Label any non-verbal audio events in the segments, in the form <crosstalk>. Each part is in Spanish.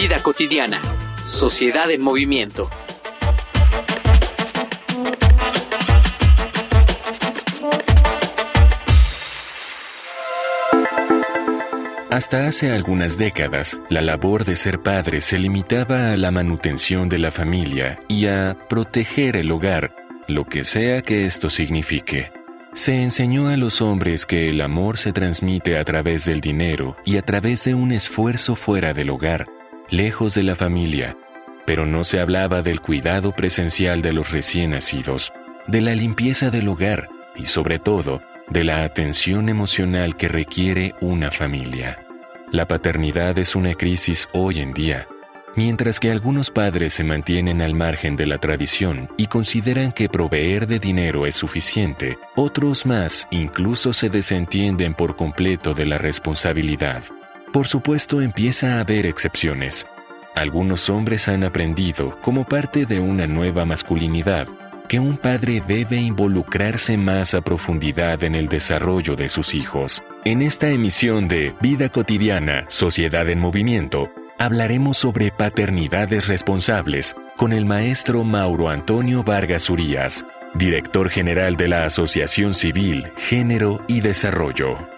Vida cotidiana. Sociedad en movimiento. Hasta hace algunas décadas, la labor de ser padre se limitaba a la manutención de la familia y a proteger el hogar, lo que sea que esto signifique. Se enseñó a los hombres que el amor se transmite a través del dinero y a través de un esfuerzo fuera del hogar, lejos de la familia, pero no se hablaba del cuidado presencial de los recién nacidos, de la limpieza del hogar y sobre todo de la atención emocional que requiere una familia. La paternidad es una crisis hoy en día. Mientras que algunos padres se mantienen al margen de la tradición y consideran que proveer de dinero es suficiente, otros más incluso se desentienden por completo de la responsabilidad. Por supuesto, empieza a haber excepciones. Algunos hombres han aprendido, como parte de una nueva masculinidad, que un padre debe involucrarse más a profundidad en el desarrollo de sus hijos. En esta emisión de Vida cotidiana, Sociedad en Movimiento, hablaremos sobre paternidades responsables con el maestro Mauro Antonio Vargas Urías, director general de la Asociación Civil, Género y Desarrollo.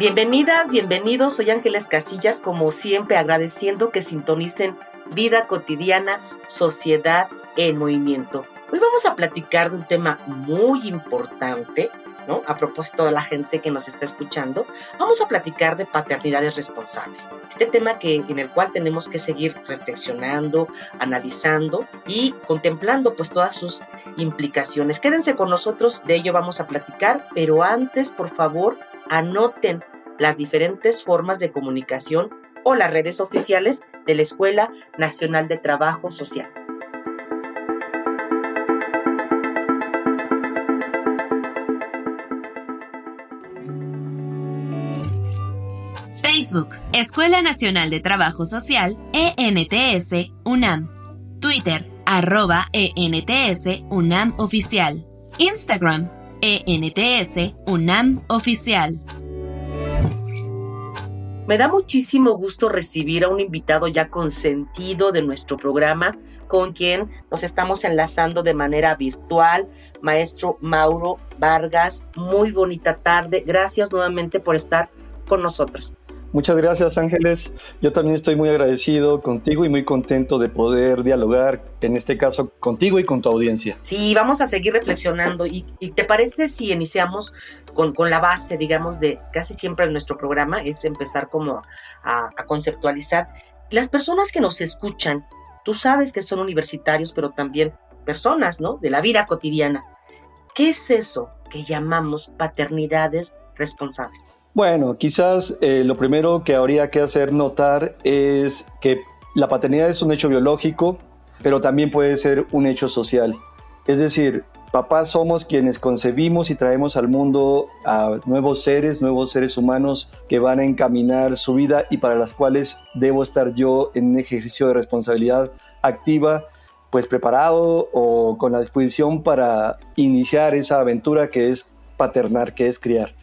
Bienvenidas, bienvenidos. Soy Ángeles Casillas, como siempre agradeciendo que sintonicen Vida cotidiana, Sociedad en Movimiento. Hoy vamos a platicar de un tema muy importante, ¿no? A propósito de la gente que nos está escuchando, vamos a platicar de paternidades responsables. Este tema que, en el cual tenemos que seguir reflexionando, analizando y contemplando pues todas sus implicaciones. Quédense con nosotros, de ello vamos a platicar, pero antes, por favor, anoten las diferentes formas de comunicación o las redes oficiales de la Escuela Nacional de Trabajo Social. Facebook, Escuela Nacional de Trabajo Social, ENTS, UNAM. Twitter, arroba ENTS, UNAM Oficial. Instagram, ENTS, UNAM Oficial. Me da muchísimo gusto recibir a un invitado ya consentido de nuestro programa, con quien nos estamos enlazando de manera virtual, maestro Mauro Vargas. Muy bonita tarde. Gracias nuevamente por estar con nosotros. Muchas gracias Ángeles. Yo también estoy muy agradecido contigo y muy contento de poder dialogar, en este caso contigo y con tu audiencia. Sí, vamos a seguir reflexionando. ¿Y, te parece si iniciamos con, la base, digamos, de casi siempre en nuestro programa? Es empezar como a, a conceptualizar. Las personas que nos escuchan, tú sabes que son universitarios, pero también personas, ¿no? De la vida cotidiana. ¿Qué es eso que llamamos paternidades responsables? Bueno, quizás eh, lo primero que habría que hacer notar es que la paternidad es un hecho biológico, pero también puede ser un hecho social. Es decir, papás somos quienes concebimos y traemos al mundo a nuevos seres, nuevos seres humanos que van a encaminar su vida y para las cuales debo estar yo en un ejercicio de responsabilidad activa, pues preparado o con la disposición para iniciar esa aventura que es paternar, que es criar.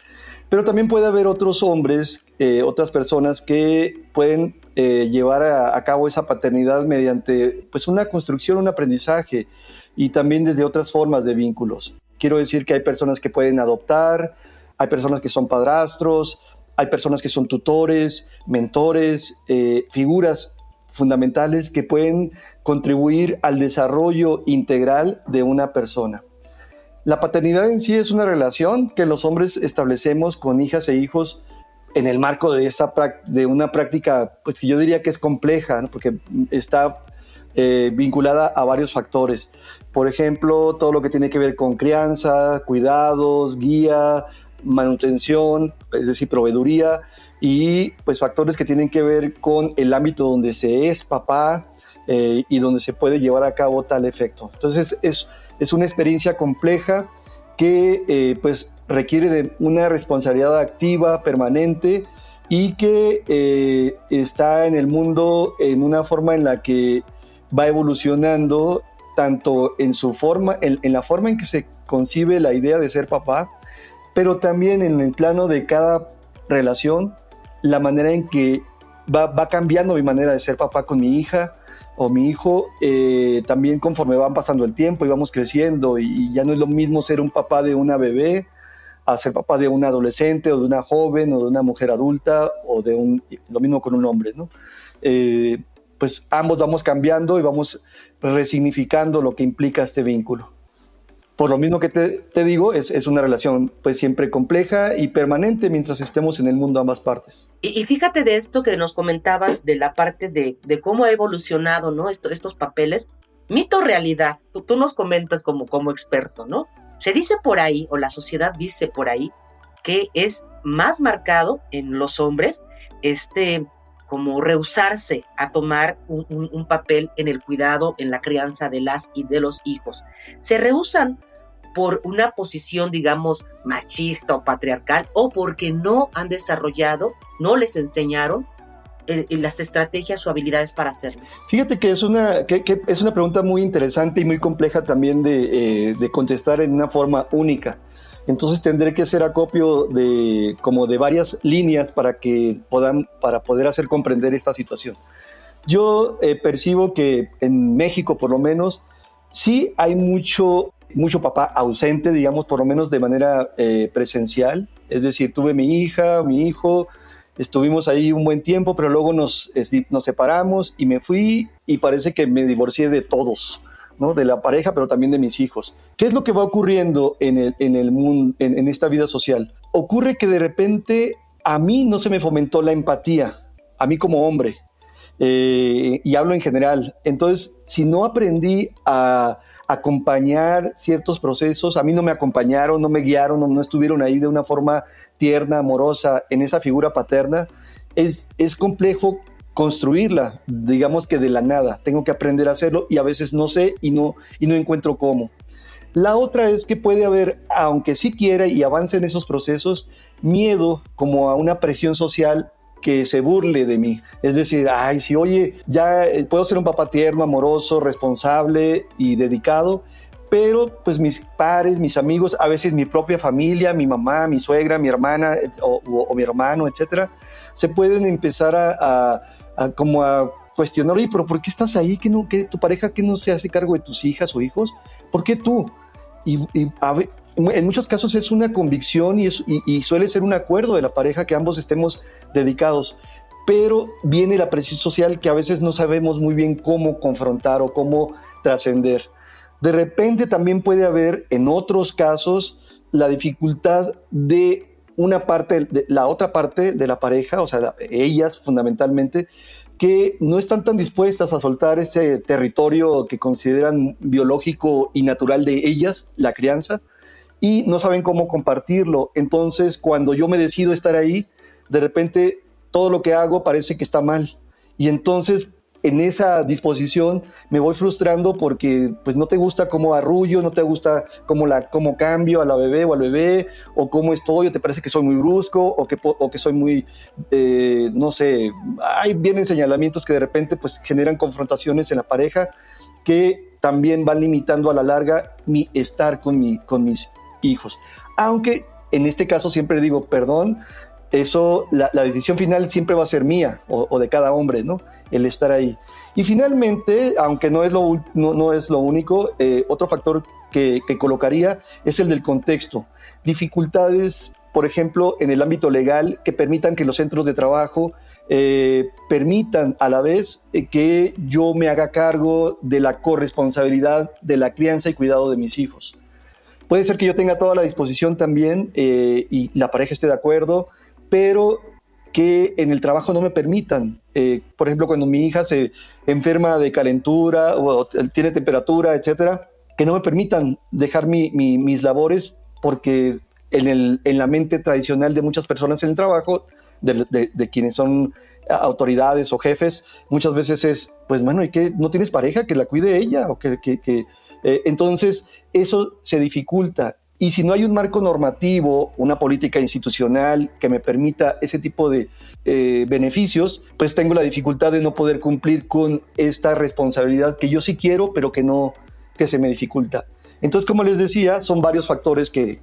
Pero también puede haber otros hombres, eh, otras personas que pueden eh, llevar a, cabo esa paternidad mediante pues, una construcción, un aprendizaje y también desde otras formas de vínculos. Quiero decir que hay personas que pueden adoptar, hay personas que son padrastros, hay personas que son tutores, mentores, eh, figuras fundamentales que pueden contribuir al desarrollo integral de una persona. La paternidad en sí es una relación que los hombres establecemos con hijas e hijos en el marco de, esa, de una práctica, pues yo diría que es compleja, porque está eh, vinculada a varios factores. Por ejemplo, todo lo que tiene que ver con crianza, cuidados, guía, manutención, es decir, proveeduría, y pues factores que tienen que ver con el ámbito donde se es papá eh, y donde se puede llevar a cabo tal efecto. Entonces es, es una experiencia compleja que eh, pues requiere de una responsabilidad activa, permanente y que eh, está en el mundo en una forma en la que va evolucionando tanto en su forma, en, la forma en que se concibe la idea de ser papá, pero también en el plano de cada relación, la manera en que va, cambiando mi manera de ser papá con mi hija o mi hijo, eh, también conforme van pasando el tiempo y vamos creciendo y, ya no es lo mismo ser un papá de una bebé a ser papá de un adolescente o de una joven o de una mujer adulta o de un, lo mismo con un hombre, ¿no? Eh, pues ambos vamos cambiando y vamos resignificando lo que implica este vínculo. Por lo mismo que te, digo, es, una relación pues siempre compleja y permanente mientras estemos en el mundo ambas partes. Y, fíjate de esto que nos comentabas de la parte de, cómo ha evolucionado ¿no? estos papeles. Mito realidad, tú, tú, nos comentas como, como experto, ¿no? Se dice por ahí, o la sociedad dice por ahí, que es más marcado en los hombres este como rehusarse a tomar un, papel en el cuidado, en la crianza de las y de los hijos. Se rehusan por una posición, digamos, machista o patriarcal, o porque no han desarrollado, no les enseñaron eh, eh, las estrategias o habilidades para hacerlo. Fíjate que es una, que, es una pregunta muy interesante y muy compleja también de, eh, de contestar en una forma única. Entonces tendré que hacer acopio de como de varias líneas para que puedan para poder hacer comprender esta situación. Yo percibo que en México, por lo menos, sí hay mucho mucho papá ausente, digamos, por lo menos de manera eh, presencial. Es decir, tuve mi hija, mi hijo, estuvimos ahí un buen tiempo, pero luego nos, nos separamos y me fui y parece que me divorcié de todos. ¿no? de la pareja, pero también de mis hijos. ¿Qué es lo que va ocurriendo en, el, en, el mundo, en, esta vida social? Ocurre que de repente a mí no se me fomentó la empatía, a mí como hombre, eh, y hablo en general. Entonces, si no aprendí a acompañar ciertos procesos, a mí no me acompañaron, no me guiaron, no, no estuvieron ahí de una forma tierna, amorosa, en esa figura paterna, es, es complejo construirla, digamos que de la nada. Tengo que aprender a hacerlo y a veces no sé y no, y no encuentro cómo. La otra es que puede haber, aunque sí quiera y avance en esos procesos, miedo como a una presión social que se burle de mí. Es decir, ay, si oye, ya eh, puedo ser un papá tierno, amoroso, responsable y dedicado, pero pues mis pares, mis amigos, a veces mi propia familia, mi mamá, mi suegra, mi hermana o, mi hermano, etcétera, se pueden empezar a como a cuestionar, oye, pero ¿por qué estás ahí? ¿Que, no, que tu pareja que no se hace cargo de tus hijas o hijos? ¿Por qué tú? Y, en muchos casos es una convicción y, y, suele ser un acuerdo de la pareja que ambos estemos dedicados, pero viene la presión social que a veces no sabemos muy bien cómo confrontar o cómo trascender. De repente también puede haber en otros casos la dificultad de una parte, de, la otra parte de la pareja, o sea, ellas fundamentalmente, que no están tan dispuestas a soltar ese territorio que consideran biológico y natural de ellas, la crianza, y no saben cómo compartirlo. Entonces, cuando yo me decido estar ahí, de repente todo lo que hago parece que está mal. Y entonces en esa disposición me voy frustrando porque pues no te gusta cómo arrullo, no te gusta cómo, la, cómo cambio a la bebé o al bebé, o cómo estoy, o te parece que soy muy brusco, o que, o que soy muy, eh, no sé, hay vienen señalamientos que de repente pues generan confrontaciones en la pareja que también van limitando a la larga mi estar con, mi, con mis hijos. Aunque en este caso siempre digo, perdón, eso, la, decisión final siempre va a ser mía o, de cada hombre, ¿no? El estar ahí. Y finalmente, aunque no es lo, no, es lo único, eh, otro factor que, colocaría es el del contexto. Dificultades, por ejemplo, en el ámbito legal que permitan que los centros de trabajo eh, permitan a la vez eh, que yo me haga cargo de la corresponsabilidad de la crianza y cuidado de mis hijos. Puede ser que yo tenga toda la disposición también y la pareja esté de acuerdo, pero que en el trabajo no me permitan. Eh, por ejemplo, cuando mi hija se enferma de calentura o tiene temperatura, etcétera, que no me permitan dejar mis labores porque en, el, en la mente tradicional de muchas personas en el trabajo, de, quienes son autoridades o jefes, muchas veces es, pues bueno, ¿y qué? ¿No tienes pareja que la cuide ella? O que, que, eh, entonces, eso se dificulta. Y si no hay un marco normativo, una política institucional que me permita ese tipo de eh, beneficios, pues tengo la dificultad de no poder cumplir con esta responsabilidad que yo sí quiero, pero que no, que se me dificulta. Entonces, como les decía, son varios factores que,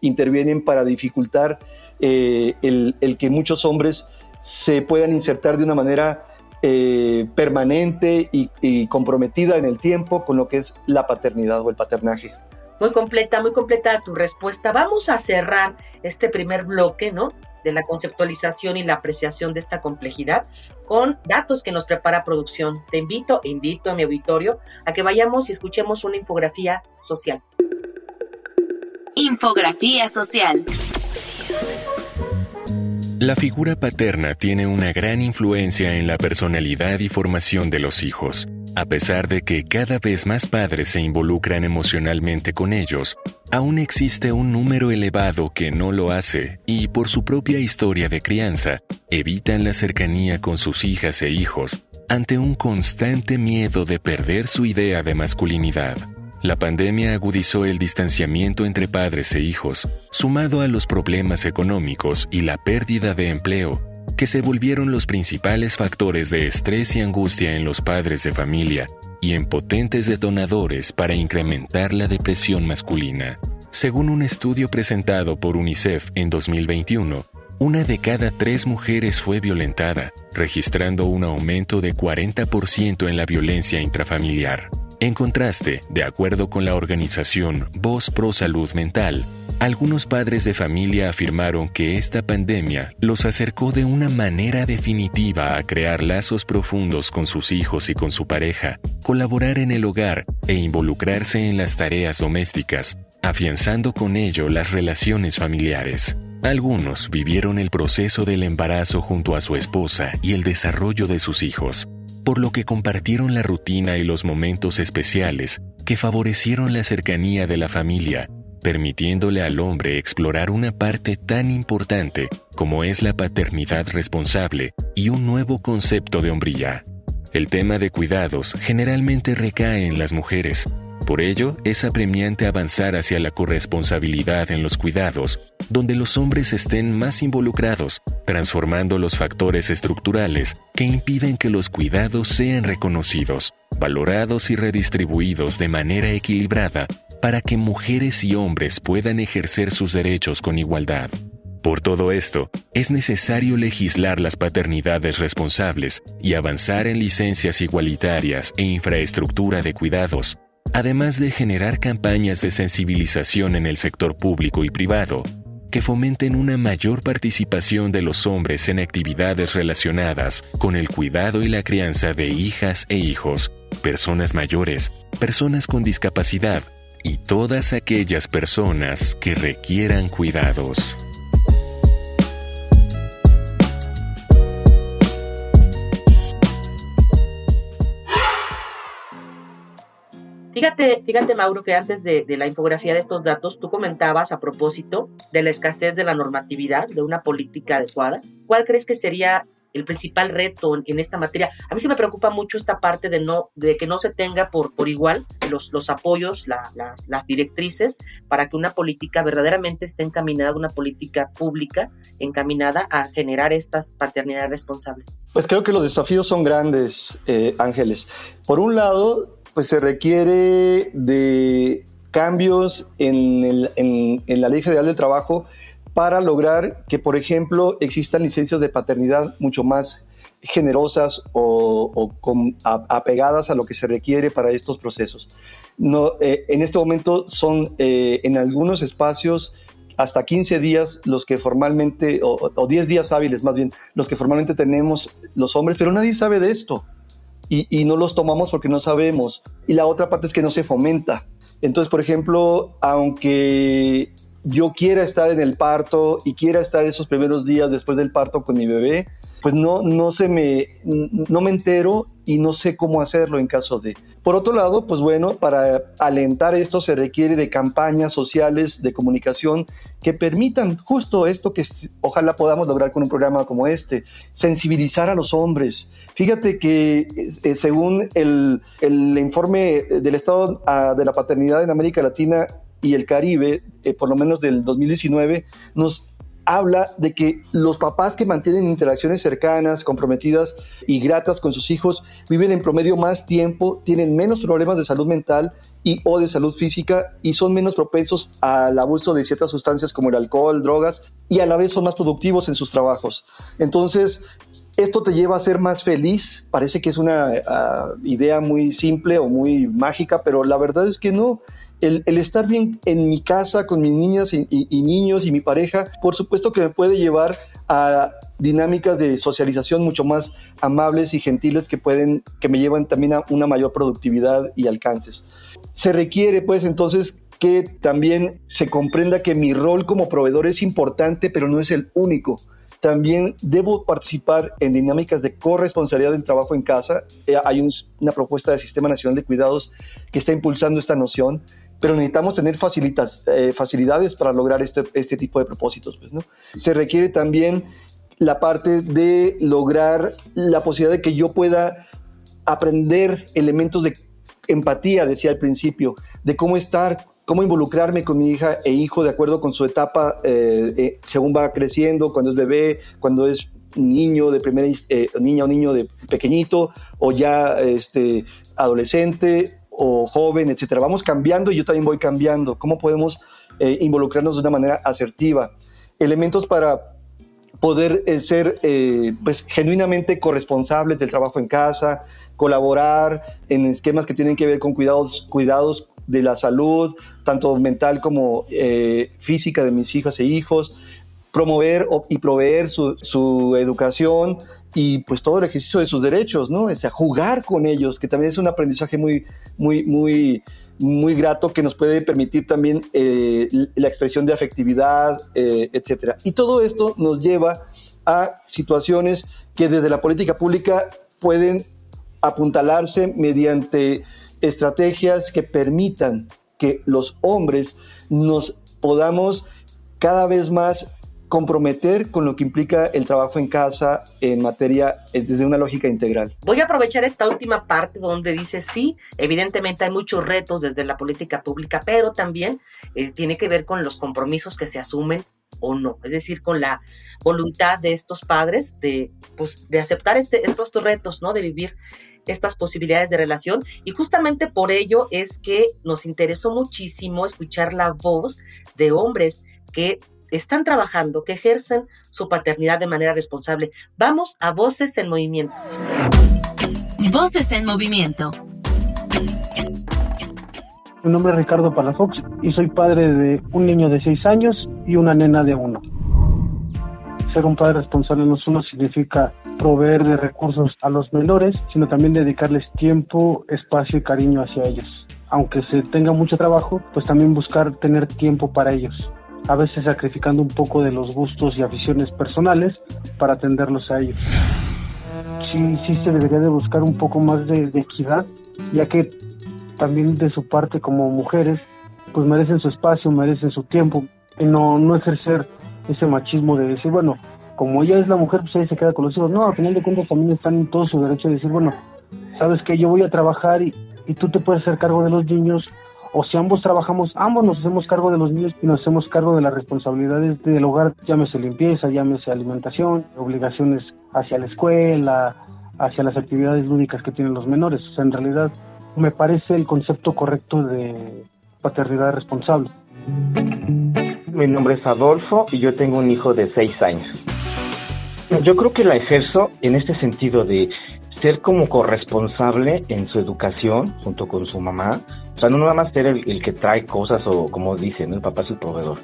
intervienen para dificultar eh, el, que muchos hombres se puedan insertar de una manera eh, permanente y, comprometida en el tiempo con lo que es la paternidad o el paternaje. Muy completa, muy completa tu respuesta. Vamos a cerrar este primer bloque, ¿no? De la conceptualización y la apreciación de esta complejidad con datos que nos prepara producción. Te invito, invito a mi auditorio a que vayamos y escuchemos una infografía social. Infografía social. La figura paterna tiene una gran influencia en la personalidad y formación de los hijos. A pesar de que cada vez más padres se involucran emocionalmente con ellos, aún existe un número elevado que no lo hace y por su propia historia de crianza evitan la cercanía con sus hijas e hijos ante un constante miedo de perder su idea de masculinidad. La pandemia agudizó el distanciamiento entre padres e hijos, sumado a los problemas económicos y la pérdida de empleo, que se volvieron los principales factores de estrés y angustia en los padres de familia y en potentes detonadores para incrementar la depresión masculina. Según un estudio presentado por UNICEF en 2021, una de cada tres mujeres fue violentada, registrando un aumento de 40% en la violencia intrafamiliar. En contraste, de acuerdo con la organización Voz Pro Salud Mental, algunos padres de familia afirmaron que esta pandemia los acercó de una manera definitiva a crear lazos profundos con sus hijos y con su pareja, colaborar en el hogar e involucrarse en las tareas domésticas, afianzando con ello las relaciones familiares. Algunos vivieron el proceso del embarazo junto a su esposa y el desarrollo de sus hijos, por lo que compartieron la rutina y los momentos especiales que favorecieron la cercanía de la familia, permitiéndole al hombre explorar una parte tan importante como es la paternidad responsable y un nuevo concepto de hombría. El tema de cuidados generalmente recae en las mujeres, por ello, es apremiante avanzar hacia la corresponsabilidad en los cuidados, donde los hombres estén más involucrados, transformando los factores estructurales que impiden que los cuidados sean reconocidos, valorados y redistribuidos de manera equilibrada para que mujeres y hombres puedan ejercer sus derechos con igualdad. Por todo esto, es necesario legislar las paternidades responsables y avanzar en licencias igualitarias e infraestructura de cuidados además de generar campañas de sensibilización en el sector público y privado, que fomenten una mayor participación de los hombres en actividades relacionadas con el cuidado y la crianza de hijas e hijos, personas mayores, personas con discapacidad y todas aquellas personas que requieran cuidados. Fíjate, fíjate, Mauro, que antes de, la infografía de estos datos, tú comentabas a propósito de la escasez de la normatividad, de una política adecuada. ¿Cuál crees que sería el principal reto en, esta materia? A mí se me preocupa mucho esta parte de, no, de que no se tenga por, por igual los, los apoyos, las directrices, para que una política verdaderamente esté encaminada, una política pública encaminada a generar estas paternidades responsables. Pues creo que los desafíos son grandes, eh, Ángeles. Por un lado, pues se requiere de cambios en, la Ley Federal del Trabajo para lograr que, por ejemplo, existan licencias de paternidad mucho más generosas o, apegadas a lo que se requiere para estos procesos. No, eh, en este momento son eh, en algunos espacios hasta 15 días los que formalmente, o, o 10 días hábiles más bien, los que formalmente tenemos los hombres, pero nadie sabe de esto y, no los tomamos porque no sabemos. Y la otra parte es que no se fomenta. Entonces, por ejemplo, aunque yo quiera estar en el parto y quiera estar esos primeros días después del parto con mi bebé, pues no, no se me, no me entero y no sé cómo hacerlo en caso de. Por otro lado, pues bueno, para alentar esto se requiere de campañas sociales de comunicación que permitan justo esto que ojalá podamos lograr con un programa como este, sensibilizar a los hombres. Fíjate que eh, según el, el, informe del Estado ah, de la Paternidad en América Latina y el Caribe, eh, por lo menos del 2019, nos habla de que los papás que mantienen interacciones cercanas, comprometidas y gratas con sus hijos viven en promedio más tiempo, tienen menos problemas de salud mental y o de salud física y son menos propensos al abuso de ciertas sustancias como el alcohol, drogas y a la vez son más productivos en sus trabajos. Entonces, esto te lleva a ser más feliz. Parece que es una ah, idea muy simple o muy mágica, pero la verdad es que no el, estar bien en mi casa con mis niñas y, niños y mi pareja, por supuesto que me puede llevar a dinámicas de socialización mucho más amables y gentiles que pueden, que me llevan también a una mayor productividad y alcances. Se requiere, pues, entonces que también se comprenda que mi rol como proveedor es importante, pero no es el único. También debo participar en dinámicas de corresponsabilidad del trabajo en casa. Eh, hay una propuesta del Sistema Nacional de Cuidados que está impulsando esta noción pero necesitamos tener facilitas, eh, facilidades para lograr este, este tipo de propósitos. Pues, ¿no? Se requiere también la parte de lograr la posibilidad de que yo pueda aprender elementos de empatía, decía al principio, de cómo estar, cómo involucrarme con mi hija e hijo de acuerdo con su etapa eh, eh, según va creciendo, cuando es bebé, cuando es niño de primera niña o niño de pequeñito o ya este adolescente o joven, etcétera. Vamos cambiando y yo también voy cambiando. ¿Cómo podemos eh, involucrarnos de una manera asertiva? Elementos para poder eh, ser eh, pues, genuinamente corresponsables del trabajo en casa, colaborar en esquemas que tienen que ver con cuidados, cuidados de la salud, tanto mental como física de mis hijas e hijos, promover y proveer su, su educación, y pues todo el ejercicio de sus derechos, ¿no? O sea, jugar con ellos, que también es un aprendizaje muy, muy, muy, muy grato que nos puede permitir también eh, la expresión de afectividad, eh, etcétera. Y todo esto nos lleva a situaciones que desde la política pública pueden apuntalarse mediante estrategias que permitan que los hombres nos podamos cada vez más comprometer con lo que implica el trabajo en casa en materia eh, desde una lógica integral. Voy a aprovechar esta última parte donde dice sí, evidentemente hay muchos retos desde la política pública, pero también eh, tiene que ver con los compromisos que se asumen o no, es decir, con la voluntad de estos padres de, pues, de aceptar este, estos retos, ¿no? De vivir estas posibilidades de relación y justamente por ello es que nos interesó muchísimo escuchar la voz de hombres que están trabajando, que ejercen su paternidad de manera responsable. Vamos a Voces en Movimiento. Voces en Movimiento. Mi nombre es Ricardo Palafox y soy padre de un niño de 6 años y una nena de 1. Ser un padre responsable no solo significa proveer de recursos a los menores, sino también dedicarles tiempo, espacio y cariño hacia ellos. Aunque se tenga mucho trabajo, pues también buscar tener tiempo para ellos a veces sacrificando un poco de los gustos y aficiones personales para atenderlos a ellos. Sí, sí se debería de buscar un poco más de, equidad, ya que también de su parte como mujeres, pues merecen su espacio, merecen su tiempo, y no, no ejercer ese machismo de decir, bueno, como ella es la mujer, pues ella se queda con los hijos. No, al final de cuentas también están en todo su derecho de decir, bueno, sabes que yo voy a trabajar y, y tú te puedes hacer cargo de los niños o si ambos trabajamos, ambos nos hacemos cargo de los niños y nos hacemos cargo de las responsabilidades del hogar, llámese limpieza, llámese alimentación, obligaciones hacia la escuela, hacia las actividades lúdicas que tienen los menores. O sea, en realidad me parece el concepto correcto de paternidad responsable. Mi nombre es Adolfo y yo tengo un hijo de seis años. Yo creo que la ejerzo en este sentido de ser como corresponsable en su educación junto con su mamá. O sea, no nada más ser el, que trae cosas o como dicen, el papá es el proveedor,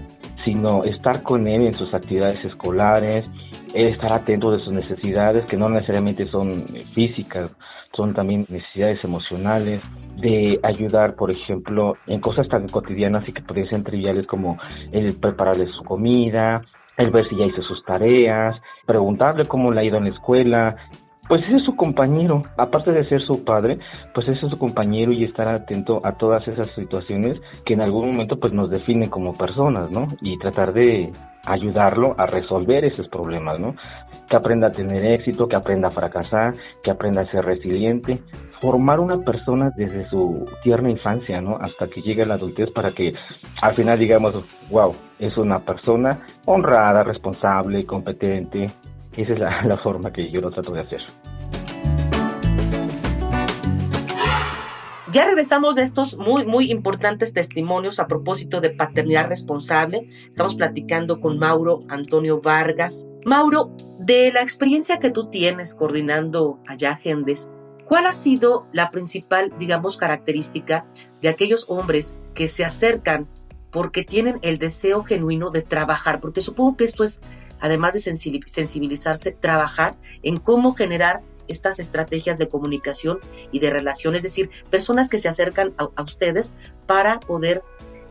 sino estar con él en sus actividades escolares, estar atento de sus necesidades que no necesariamente son físicas, son también necesidades emocionales, de ayudar, por ejemplo, en cosas tan cotidianas y que podrían ser triviales como el prepararle su comida, el ver si ya hizo sus tareas, preguntarle cómo le ha ido en la escuela, pues ese es su compañero, aparte de ser su padre, pues ese es su compañero y estar atento a todas esas situaciones que en algún momento pues nos definen como personas, ¿no? Y tratar de ayudarlo a resolver esos problemas, ¿no? Que aprenda a tener éxito, que aprenda a fracasar, que aprenda a ser resiliente, formar una persona desde su tierna infancia, ¿no? Hasta que llegue a la adultez para que al final digamos, wow, es una persona honrada, responsable, competente, esa es <laughs> la, forma que yo lo trato de hacer. Ya regresamos de estos muy, muy importantes testimonios a propósito de paternidad responsable. Estamos platicando con Mauro Antonio Vargas. Mauro, de la experiencia que tú tienes coordinando allá Gendes, ¿cuál ha sido la principal, digamos, característica de aquellos hombres que se acercan porque tienen el deseo genuino de trabajar? Porque supongo que esto es además de sensibilizarse, trabajar en cómo generar estas estrategias de comunicación y de relación, es decir, personas que se acercan a, ustedes para poder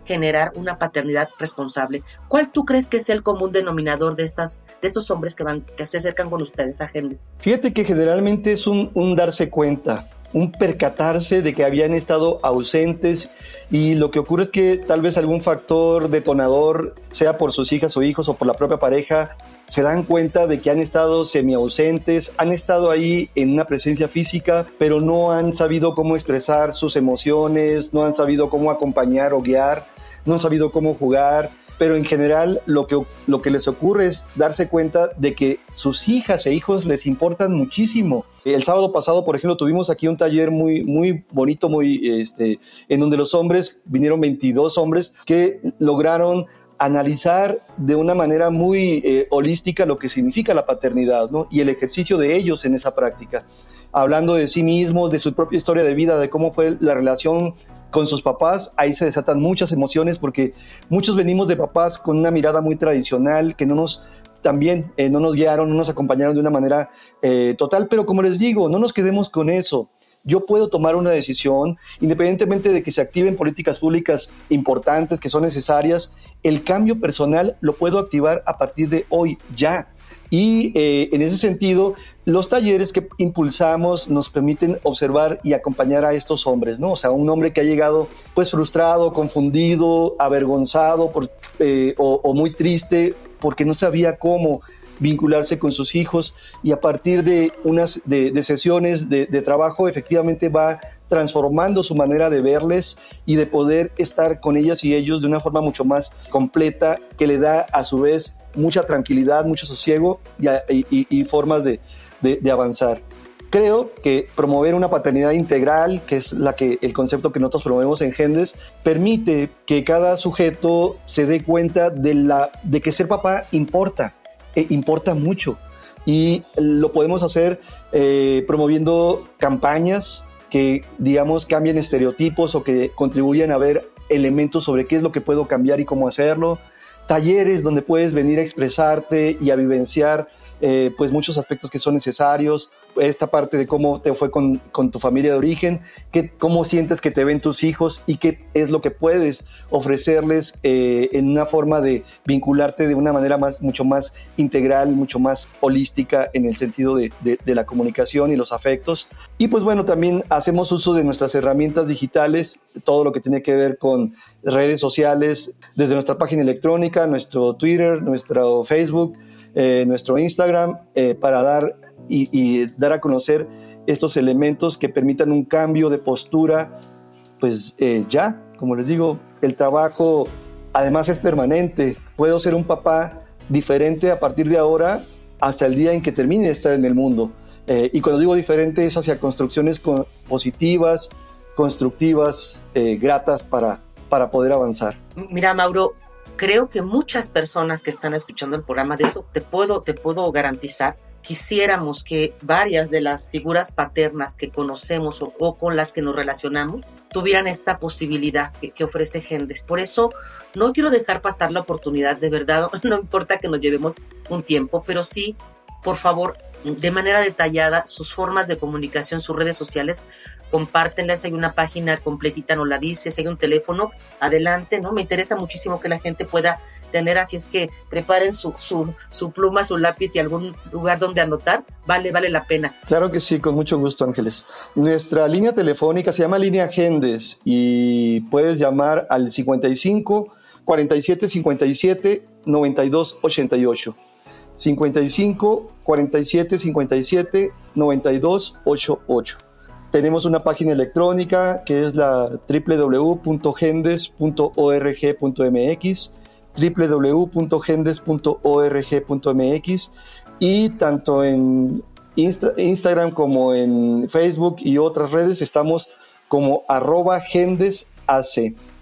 generar una paternidad responsable. ¿Cuál tú crees que es el común denominador de estas de estos hombres que van que se acercan con ustedes a Gendes? Fíjate que generalmente es un darse cuenta, un percatarse de que habían estado ausentes y lo que ocurre es que tal vez algún factor detonador, sea por sus hijas o hijos o por la propia pareja, se dan cuenta de que han estado semi-ausentes, han estado ahí en una presencia física, pero no han sabido cómo expresar sus emociones, no han sabido cómo acompañar o guiar, no han sabido cómo jugar, pero en general lo que, lo que les ocurre es darse cuenta de que sus hijas e hijos les importan muchísimo. El sábado pasado, por ejemplo, tuvimos aquí un taller muy, muy bonito, muy, este, en donde los hombres, vinieron 22 hombres que lograron analizar de una manera muy eh, holística lo que significa la paternidad ¿no? y el ejercicio de ellos en esa práctica, hablando de sí mismos, de su propia historia de vida, de cómo fue la relación con sus papás, ahí se desatan muchas emociones porque muchos venimos de papás con una mirada muy tradicional que no nos también eh, no nos guiaron, no nos acompañaron de una manera eh, total, pero como les digo, no nos quedemos con eso. Yo puedo tomar una decisión, independientemente de que se activen políticas públicas importantes que son necesarias, el cambio personal lo puedo activar a partir de hoy, ya. Y eh, en ese sentido, los talleres que impulsamos nos permiten observar y acompañar a estos hombres, ¿no? O sea, un hombre que ha llegado pues frustrado, confundido, avergonzado por, eh, o, muy triste porque no sabía cómo vincularse con sus hijos y a partir de unas de, sesiones de, de, trabajo efectivamente va transformando su manera de verles y de poder estar con ellas y ellos de una forma mucho más completa que le da a su vez mucha tranquilidad, mucho sosiego y, formas de, avanzar. Creo que promover una paternidad integral, que es la que, el concepto que nosotros promovemos en Gendes, permite que cada sujeto se dé cuenta de, la, de que ser papá importa, e importa mucho. Y lo podemos hacer eh, promoviendo campañas que, digamos, cambien estereotipos o que contribuyan a ver elementos sobre qué es lo que puedo cambiar y cómo hacerlo, talleres donde puedes venir a expresarte y a vivenciar eh, pues muchos aspectos que son necesarios, esta parte de cómo te fue con, tu familia de origen, que, cómo sientes que te ven tus hijos y qué es lo que puedes ofrecerles eh, en una forma de vincularte de una manera más, mucho más integral, mucho más holística en el sentido de, de la comunicación y los afectos. Y pues bueno, también hacemos uso de nuestras herramientas digitales, todo lo que tiene que ver con redes sociales, desde nuestra página electrónica, nuestro Twitter, nuestro Facebook, eh, nuestro Instagram eh, para dar y, dar a conocer estos elementos que permitan un cambio de postura, pues eh, ya, como les digo, el trabajo además es permanente. Puedo ser un papá diferente a partir de ahora hasta el día en que termine de estar en el mundo. y cuando digo diferente es hacia construcciones positivas, constructivas, gratas para, para poder avanzar. Mira, Mauro, creo que muchas personas que están escuchando el programa, de eso te puedo, te puedo garantizar, quisiéramos que varias de las figuras paternas que conocemos o, con las que nos relacionamos tuvieran esta posibilidad que, ofrece Gendes. Por eso no quiero dejar pasar la oportunidad, de verdad, <laughs> no importa que nos llevemos un tiempo, pero sí, por favor, de manera detallada sus formas de comunicación, sus redes sociales, compártenlas, hay una página completita, no la dices, hay un teléfono, adelante, ¿no? Me interesa muchísimo que la gente pueda tener, así es que preparen su, su, su pluma, su lápiz y algún lugar donde anotar, vale, vale la pena. Claro que sí, con mucho gusto, Ángeles. Nuestra línea telefónica se llama Línea Gendes y puedes llamar al 55 47 57 92 88. 55 47 57 92 88. Tenemos una página electrónica que es la www.gendes.org.mx www.gendes.org.mx y tanto en Instagram como en Facebook y otras redes estamos como arroba gendesac,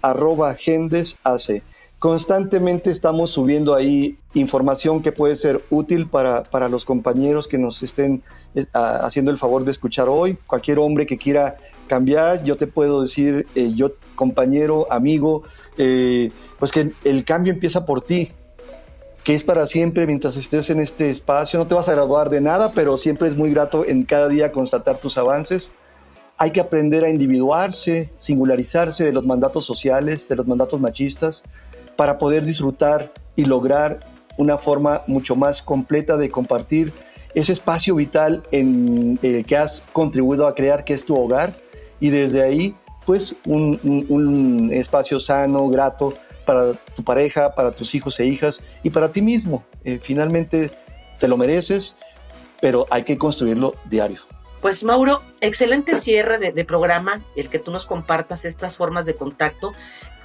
arroba gendesac. Constantemente estamos subiendo ahí información que puede ser útil para, para los compañeros que nos estén eh, haciendo el favor de escuchar hoy. Cualquier hombre que quiera cambiar, yo te puedo decir, eh, yo compañero, amigo, eh, pues que el cambio empieza por ti, que es para siempre mientras estés en este espacio. No te vas a graduar de nada, pero siempre es muy grato en cada día constatar tus avances. Hay que aprender a individuarse, singularizarse de los mandatos sociales, de los mandatos machistas, para poder disfrutar y lograr una forma mucho más completa de compartir ese espacio vital en, eh, que has contribuido a crear, que es tu hogar, y desde ahí, pues, un, espacio sano, grato para tu pareja, para tus hijos e hijas y para ti mismo. Eh, finalmente, te lo mereces, pero hay que construirlo diario. Pues Mauro, excelente cierre de, de, programa, el que tú nos compartas estas formas de contacto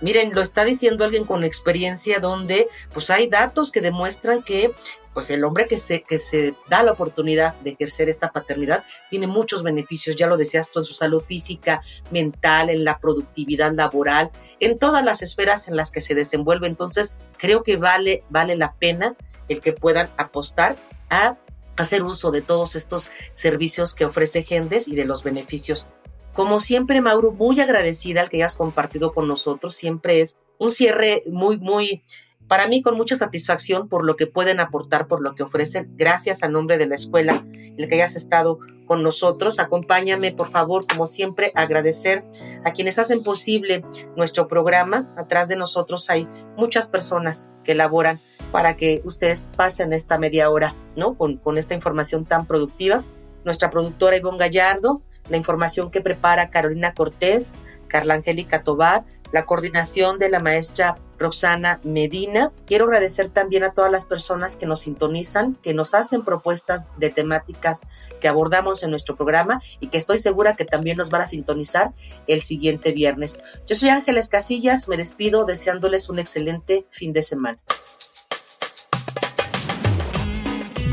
Miren, lo está diciendo alguien con experiencia donde pues hay datos que demuestran que pues el hombre que se, que se da la oportunidad de ejercer esta paternidad tiene muchos beneficios, ya lo decías tú, en su salud física, mental, en la productividad laboral, en todas las esferas en las que se desenvuelve. Entonces, creo que vale, vale la pena el que puedan apostar a hacer uso de todos estos servicios que ofrece Gendes y de los beneficios como siempre, Mauro, muy agradecida al que hayas compartido con nosotros. Siempre es un cierre muy, muy, para mí con mucha satisfacción por lo que pueden aportar, por lo que ofrecen. Gracias a nombre de la escuela, el que hayas estado con nosotros. Acompáñame, por favor, como siempre, agradecer a quienes hacen posible nuestro programa. Atrás de nosotros hay muchas personas que elaboran para que ustedes pasen esta media hora, ¿no? Con, con esta información tan productiva. Nuestra productora Ivonne Gallardo, la información que prepara Carolina Cortés, Carla Angélica Tobar, la coordinación de la maestra Roxana Medina. Quiero agradecer también a todas las personas que nos sintonizan, que nos hacen propuestas de temáticas que abordamos en nuestro programa y que estoy segura que también nos van a sintonizar el siguiente viernes. Yo soy Ángeles Casillas, me despido deseándoles un excelente fin de semana.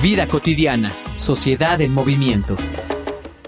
Vida cotidiana, sociedad en movimiento